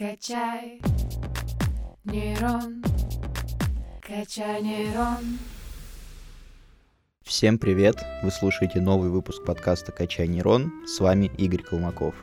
Качай нейрон, качай нейрон. Всем привет! Вы слушаете новый выпуск подкаста «Качай нейрон». С вами Игорь Колмаков.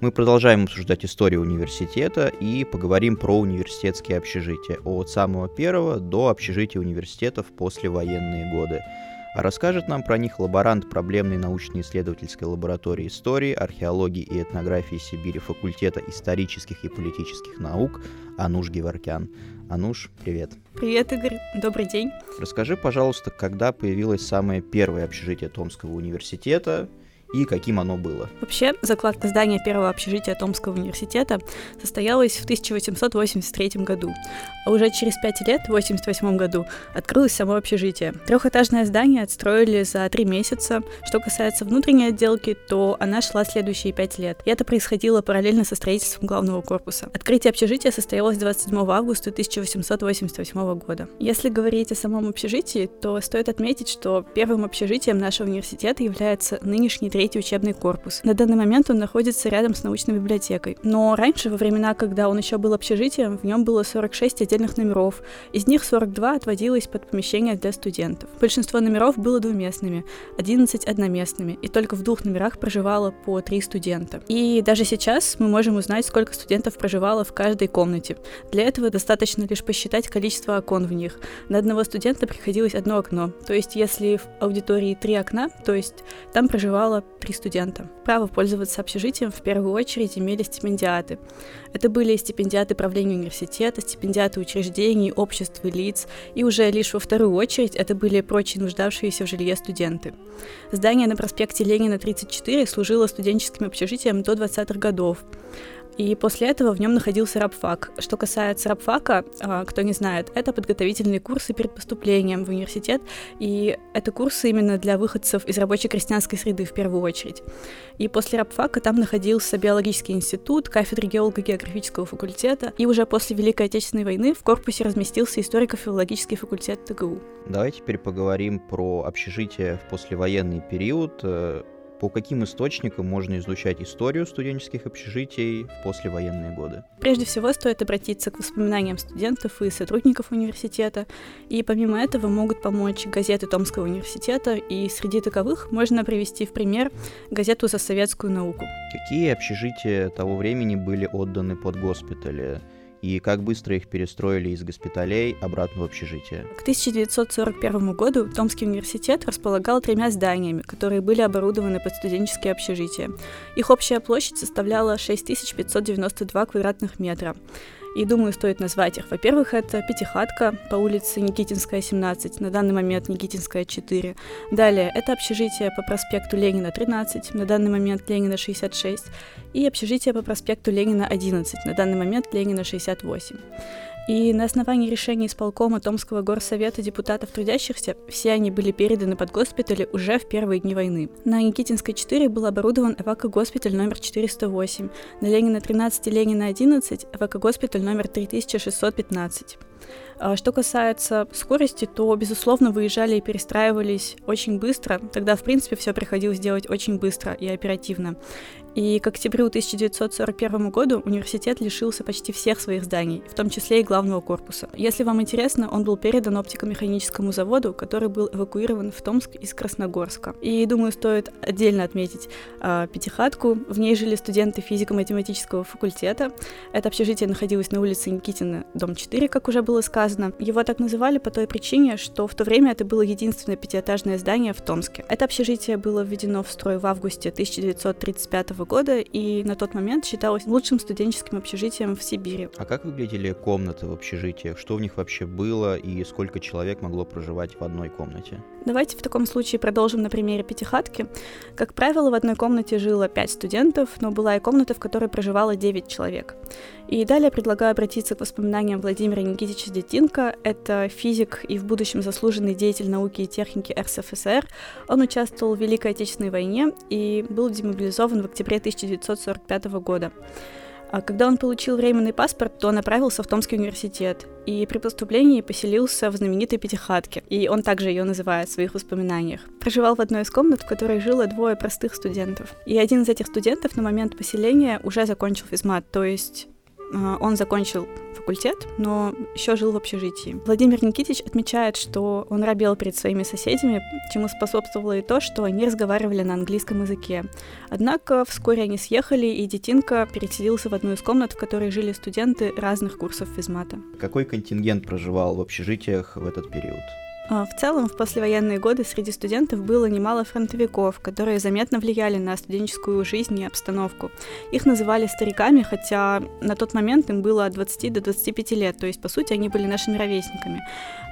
Мы продолжаем обсуждать историю университета и поговорим про университетские общежития от самого первого до общежития университетов после военные годы – а расскажет нам про них лаборант проблемной научно-исследовательской лаборатории истории, археологии и этнографии Сибири факультета исторических и политических наук Ануш Геворкян. Ануш, привет. Привет, Игорь. Добрый день. Расскажи, пожалуйста, когда появилось самое первое общежитие Томского университета, и каким оно было. Вообще, закладка здания первого общежития Томского университета состоялась в 1883 году, а уже через пять лет, в 1988 году, открылось само общежитие. Трехэтажное здание отстроили за три месяца. Что касается внутренней отделки, то она шла следующие пять лет. И это происходило параллельно со строительством главного корпуса. Открытие общежития состоялось 27 августа 1888 года. Если говорить о самом общежитии, то стоит отметить, что первым общежитием нашего университета является нынешний третий учебный корпус. На данный момент он находится рядом с научной библиотекой. Но раньше, во времена, когда он еще был общежитием, в нем было 46 отдельных номеров. Из них 42 отводилось под помещение для студентов. Большинство номеров было двуместными, 11 одноместными, и только в двух номерах проживало по три студента. И даже сейчас мы можем узнать, сколько студентов проживало в каждой комнате. Для этого достаточно лишь посчитать количество окон в них. На одного студента приходилось одно окно. То есть, если в аудитории три окна, то есть там проживало три студента. Право пользоваться общежитием в первую очередь имели стипендиаты. Это были стипендиаты правления университета, стипендиаты учреждений, обществ и лиц, и уже лишь во вторую очередь это были прочие нуждавшиеся в жилье студенты. Здание на проспекте Ленина 34 служило студенческим общежитием до 20-х годов и после этого в нем находился рабфак. Что касается рабфака, а, кто не знает, это подготовительные курсы перед поступлением в университет, и это курсы именно для выходцев из рабочей крестьянской среды в первую очередь. И после рабфака там находился биологический институт, кафедра геолого-географического факультета, и уже после Великой Отечественной войны в корпусе разместился историко-филологический факультет ТГУ. Давай теперь поговорим про общежитие в послевоенный период э, по каким источникам можно изучать историю студенческих общежитий в послевоенные годы? Прежде всего стоит обратиться к воспоминаниям студентов и сотрудников университета, и помимо этого могут помочь газеты Томского университета, и среди таковых можно привести в пример газету «За советскую науку». Какие общежития того времени были отданы под госпитали? И как быстро их перестроили из госпиталей обратно в общежитие. К 1941 году Томский университет располагал тремя зданиями, которые были оборудованы под студенческие общежития. Их общая площадь составляла 6592 квадратных метра. И думаю, стоит назвать их. Во-первых, это Пятихатка по улице Никитинская, 17, на данный момент Никитинская, 4. Далее, это общежитие по проспекту Ленина, 13, на данный момент Ленина, 66. И общежитие по проспекту Ленина, 11, на данный момент Ленина, 68. И на основании решения исполкома Томского горсовета депутатов трудящихся все они были переданы под госпитали уже в первые дни войны. На Никитинской 4 был оборудован эвакогоспиталь номер 408, на Ленина 13 и Ленина 11 эвакогоспиталь номер 3615. А что касается скорости, то, безусловно, выезжали и перестраивались очень быстро. Тогда, в принципе, все приходилось делать очень быстро и оперативно. И к октябрю 1941 году университет лишился почти всех своих зданий, в том числе и главного корпуса. Если вам интересно, он был передан оптико-механическому заводу, который был эвакуирован в Томск из Красногорска. И, думаю, стоит отдельно отметить э, Пятихатку. В ней жили студенты физико-математического факультета. Это общежитие находилось на улице Никитина, дом 4, как уже было сказано. Его так называли по той причине, что в то время это было единственное пятиэтажное здание в Томске. Это общежитие было введено в строй в августе 1935 года и на тот момент считалось лучшим студенческим общежитием в Сибири. А как выглядели комнаты в общежитиях? Что в них вообще было и сколько человек могло проживать в одной комнате? Давайте в таком случае продолжим на примере пятихатки. Как правило, в одной комнате жило 5 студентов, но была и комната, в которой проживало 9 человек. И далее предлагаю обратиться к воспоминаниям Владимира Никитича Детинка. Это физик и в будущем заслуженный деятель науки и техники РСФСР. Он участвовал в Великой Отечественной войне и был демобилизован в октябре 1945 года. А когда он получил временный паспорт, то направился в Томский университет и при поступлении поселился в знаменитой пятихатке, и он также ее называет в своих воспоминаниях. Проживал в одной из комнат, в которой жило двое простых студентов. И один из этих студентов на момент поселения уже закончил физмат, то есть а, он закончил факультет, но еще жил в общежитии. Владимир Никитич отмечает, что он робел перед своими соседями, чему способствовало и то, что они разговаривали на английском языке. Однако вскоре они съехали, и Детинка переселился в одну из комнат, в которой жили студенты разных курсов физмата. Какой контингент проживал в общежитиях в этот период? А, в целом, в послевоенные годы среди студентов было немало фронтовиков, которые заметно влияли на студенческую жизнь и обстановку. Их называли стариками, хотя на тот момент им было от 20 до 25 лет, то есть, по сути, они были нашими ровесниками.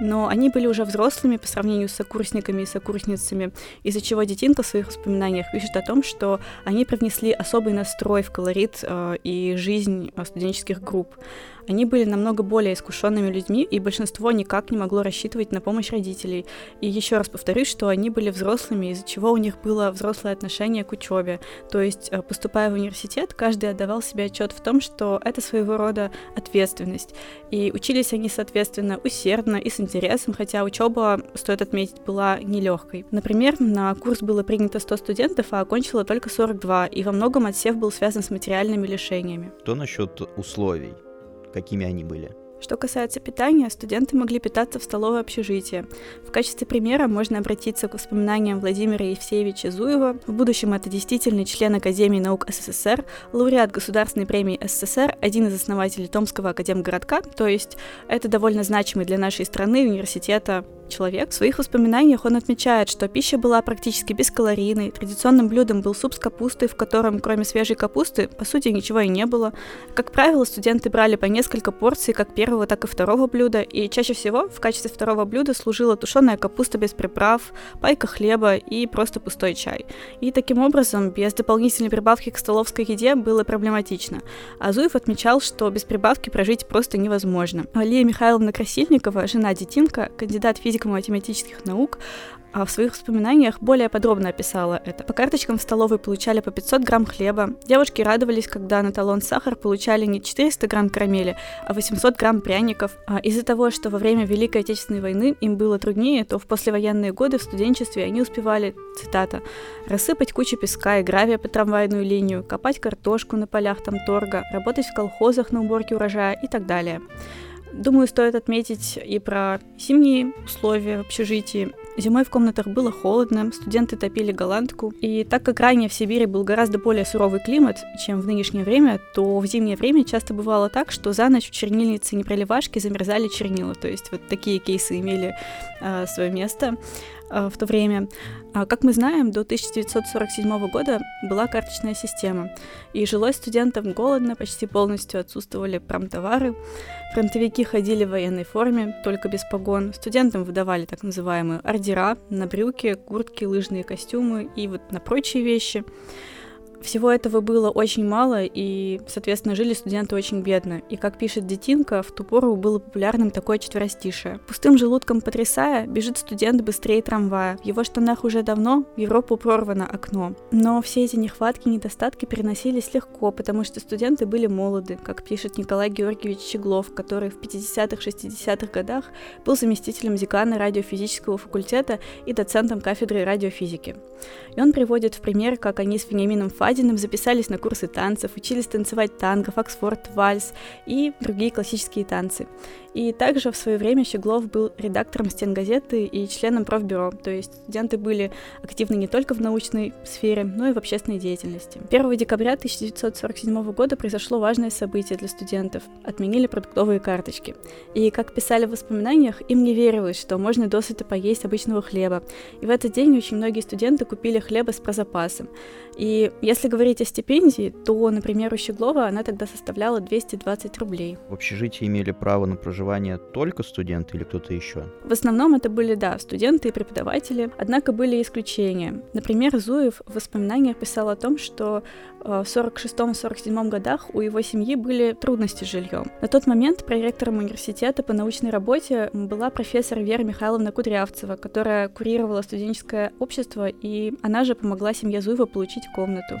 Но они были уже взрослыми по сравнению с сокурсниками и сокурсницами, из-за чего Детинка в своих воспоминаниях пишет о том, что они привнесли особый настрой в колорит э, и жизнь э, студенческих групп. Они были намного более искушенными людьми, и большинство никак не могло рассчитывать на помощь родителей. И еще раз повторюсь, что они были взрослыми, из-за чего у них было взрослое отношение к учебе. То есть, э, поступая в университет, каждый отдавал себе отчет в том, что это своего рода ответственность. И учились они, соответственно, усердно и с интересом, хотя учеба, стоит отметить, была нелегкой. Например, на курс было принято 100 студентов, а окончило только 42, и во многом отсев был связан с материальными лишениями. Что насчет условий? какими они были. Что касается питания, студенты могли питаться в столовой общежития. В качестве примера можно обратиться к воспоминаниям Владимира Евсеевича Зуева. В будущем это действительный член Академии наук СССР, лауреат Государственной премии СССР, один из основателей Томского академгородка, то есть это довольно значимый для нашей страны университета человек. В своих воспоминаниях он отмечает, что пища была практически бескалорийной, традиционным блюдом был суп с капустой, в котором кроме свежей капусты, по сути, ничего и не было. Как правило, студенты брали по несколько порций как первого, так и второго блюда, и чаще всего в качестве второго блюда служила тушеная капуста без приправ, пайка хлеба и просто пустой чай. И таким образом, без дополнительной прибавки к столовской еде было проблематично. Азуев отмечал, что без прибавки прожить просто невозможно. Алия Михайловна Красильникова, жена Детинка, кандидат физики физико-математических наук, а в своих воспоминаниях более подробно описала это. По карточкам в столовой получали по 500 грамм хлеба. Девушки радовались, когда на талон сахар получали не 400 грамм карамели, а 800 грамм пряников. А из-за того, что во время Великой Отечественной войны им было труднее, то в послевоенные годы в студенчестве они успевали, цитата, «рассыпать кучу песка и гравия по трамвайную линию, копать картошку на полях там торга, работать в колхозах на уборке урожая и так далее». Думаю, стоит отметить и про зимние условия в общежитии. Зимой в комнатах было холодно, студенты топили голландку. И так как ранее в Сибири был гораздо более суровый климат, чем в нынешнее время, то в зимнее время часто бывало так, что за ночь в чернильнице непроливашки замерзали чернила. То есть вот такие кейсы имели э, свое место. Э, в то время. А, как мы знаем, до 1947 года была карточная система, и жилось студентам голодно, почти полностью отсутствовали промтовары, фронтовики ходили в военной форме, только без погон, студентам выдавали так называемые ордера на брюки, куртки, лыжные костюмы и вот на прочие вещи. Всего этого было очень мало, и, соответственно, жили студенты очень бедно. И, как пишет Детинка, в ту пору было популярным такое четверостишее. Пустым желудком потрясая, бежит студент быстрее трамвая. В его штанах уже давно в Европу прорвано окно. Но все эти нехватки, недостатки переносились легко, потому что студенты были молоды, как пишет Николай Георгиевич Щеглов, который в 50-х, 60-х годах был заместителем декана радиофизического факультета и доцентом кафедры радиофизики. И он приводит в пример, как они с Вениамином Фа Бадиным записались на курсы танцев, учились танцевать танго, фоксфорд, вальс и другие классические танцы. И также в свое время Щеглов был редактором стен газеты и членом профбюро, то есть студенты были активны не только в научной сфере, но и в общественной деятельности. 1 декабря 1947 года произошло важное событие для студентов. Отменили продуктовые карточки. И, как писали в воспоминаниях, им не верилось, что можно досыта поесть обычного хлеба. И в этот день очень многие студенты купили хлеба с прозапасом. И если говорить о стипендии, то, например, у Щеглова она тогда составляла 220 рублей. В общежитии имели право на проживание только студенты или кто-то еще? В основном это были, да, студенты и преподаватели, однако были исключения. Например, Зуев в воспоминаниях писал о том, что э, в 46-47 годах у его семьи были трудности с жильем. На тот момент проректором университета по научной работе была профессор Вера Михайловна Кудрявцева, которая курировала студенческое общество, и она же помогла семье Зуева получить комнату.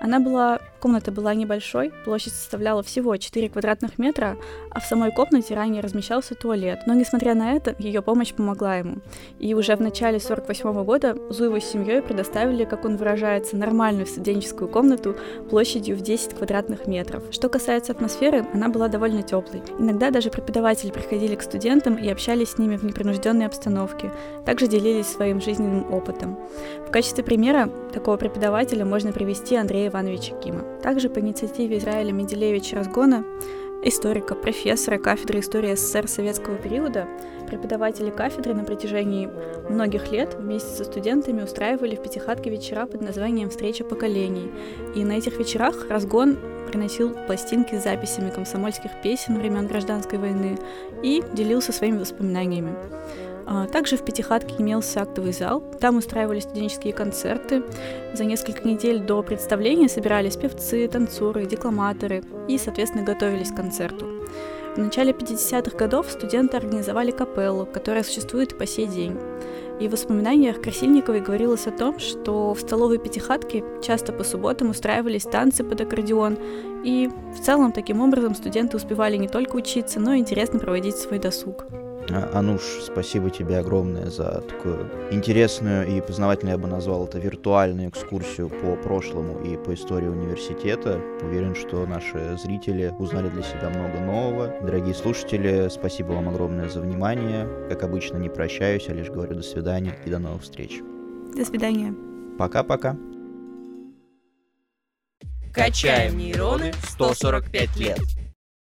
Она была, комната была небольшой, площадь составляла всего 4 квадратных метра, а в самой комнате ранее размещался туалет. Но, несмотря на это, ее помощь помогла ему. И уже в начале 48 года Зуеву с семьей предоставили, как он выражается, нормальную студенческую комнату площадью в 10 квадратных метров. Что касается атмосферы, она была довольно теплой. Иногда даже преподаватели приходили к студентам и общались с ними в непринужденной обстановке. Также делились своим жизненным опытом. В качестве примера такого преподавателя можно привести Андрея Ивановича Кима. Также по инициативе Израиля Менделеевича Разгона историка, профессора кафедры истории СССР советского периода, преподаватели кафедры на протяжении многих лет вместе со студентами устраивали в Пятихатке вечера под названием «Встреча поколений». И на этих вечерах разгон приносил пластинки с записями комсомольских песен времен гражданской войны и делился своими воспоминаниями. А, также в Пятихатке имелся актовый зал, там устраивались студенческие концерты. За несколько недель до представления собирались певцы, танцоры, декламаторы и, соответственно, готовились к концерту. В начале 50-х годов студенты организовали капеллу, которая существует и по сей день. И в воспоминаниях Красильниковой говорилось о том, что в столовой пятихатке часто по субботам устраивались танцы под аккордеон, и в целом таким образом студенты успевали не только учиться, но и интересно проводить свой досуг. А, Ануш, спасибо тебе огромное за такую интересную и познавательную, я бы назвал это, виртуальную экскурсию по прошлому и по истории университета. Уверен, что наши зрители узнали для себя много нового. Дорогие слушатели, спасибо вам огромное за внимание. Как обычно, не прощаюсь, а лишь говорю до свидания и до новых встреч. До свидания. Пока-пока. Качаем нейроны 145 лет.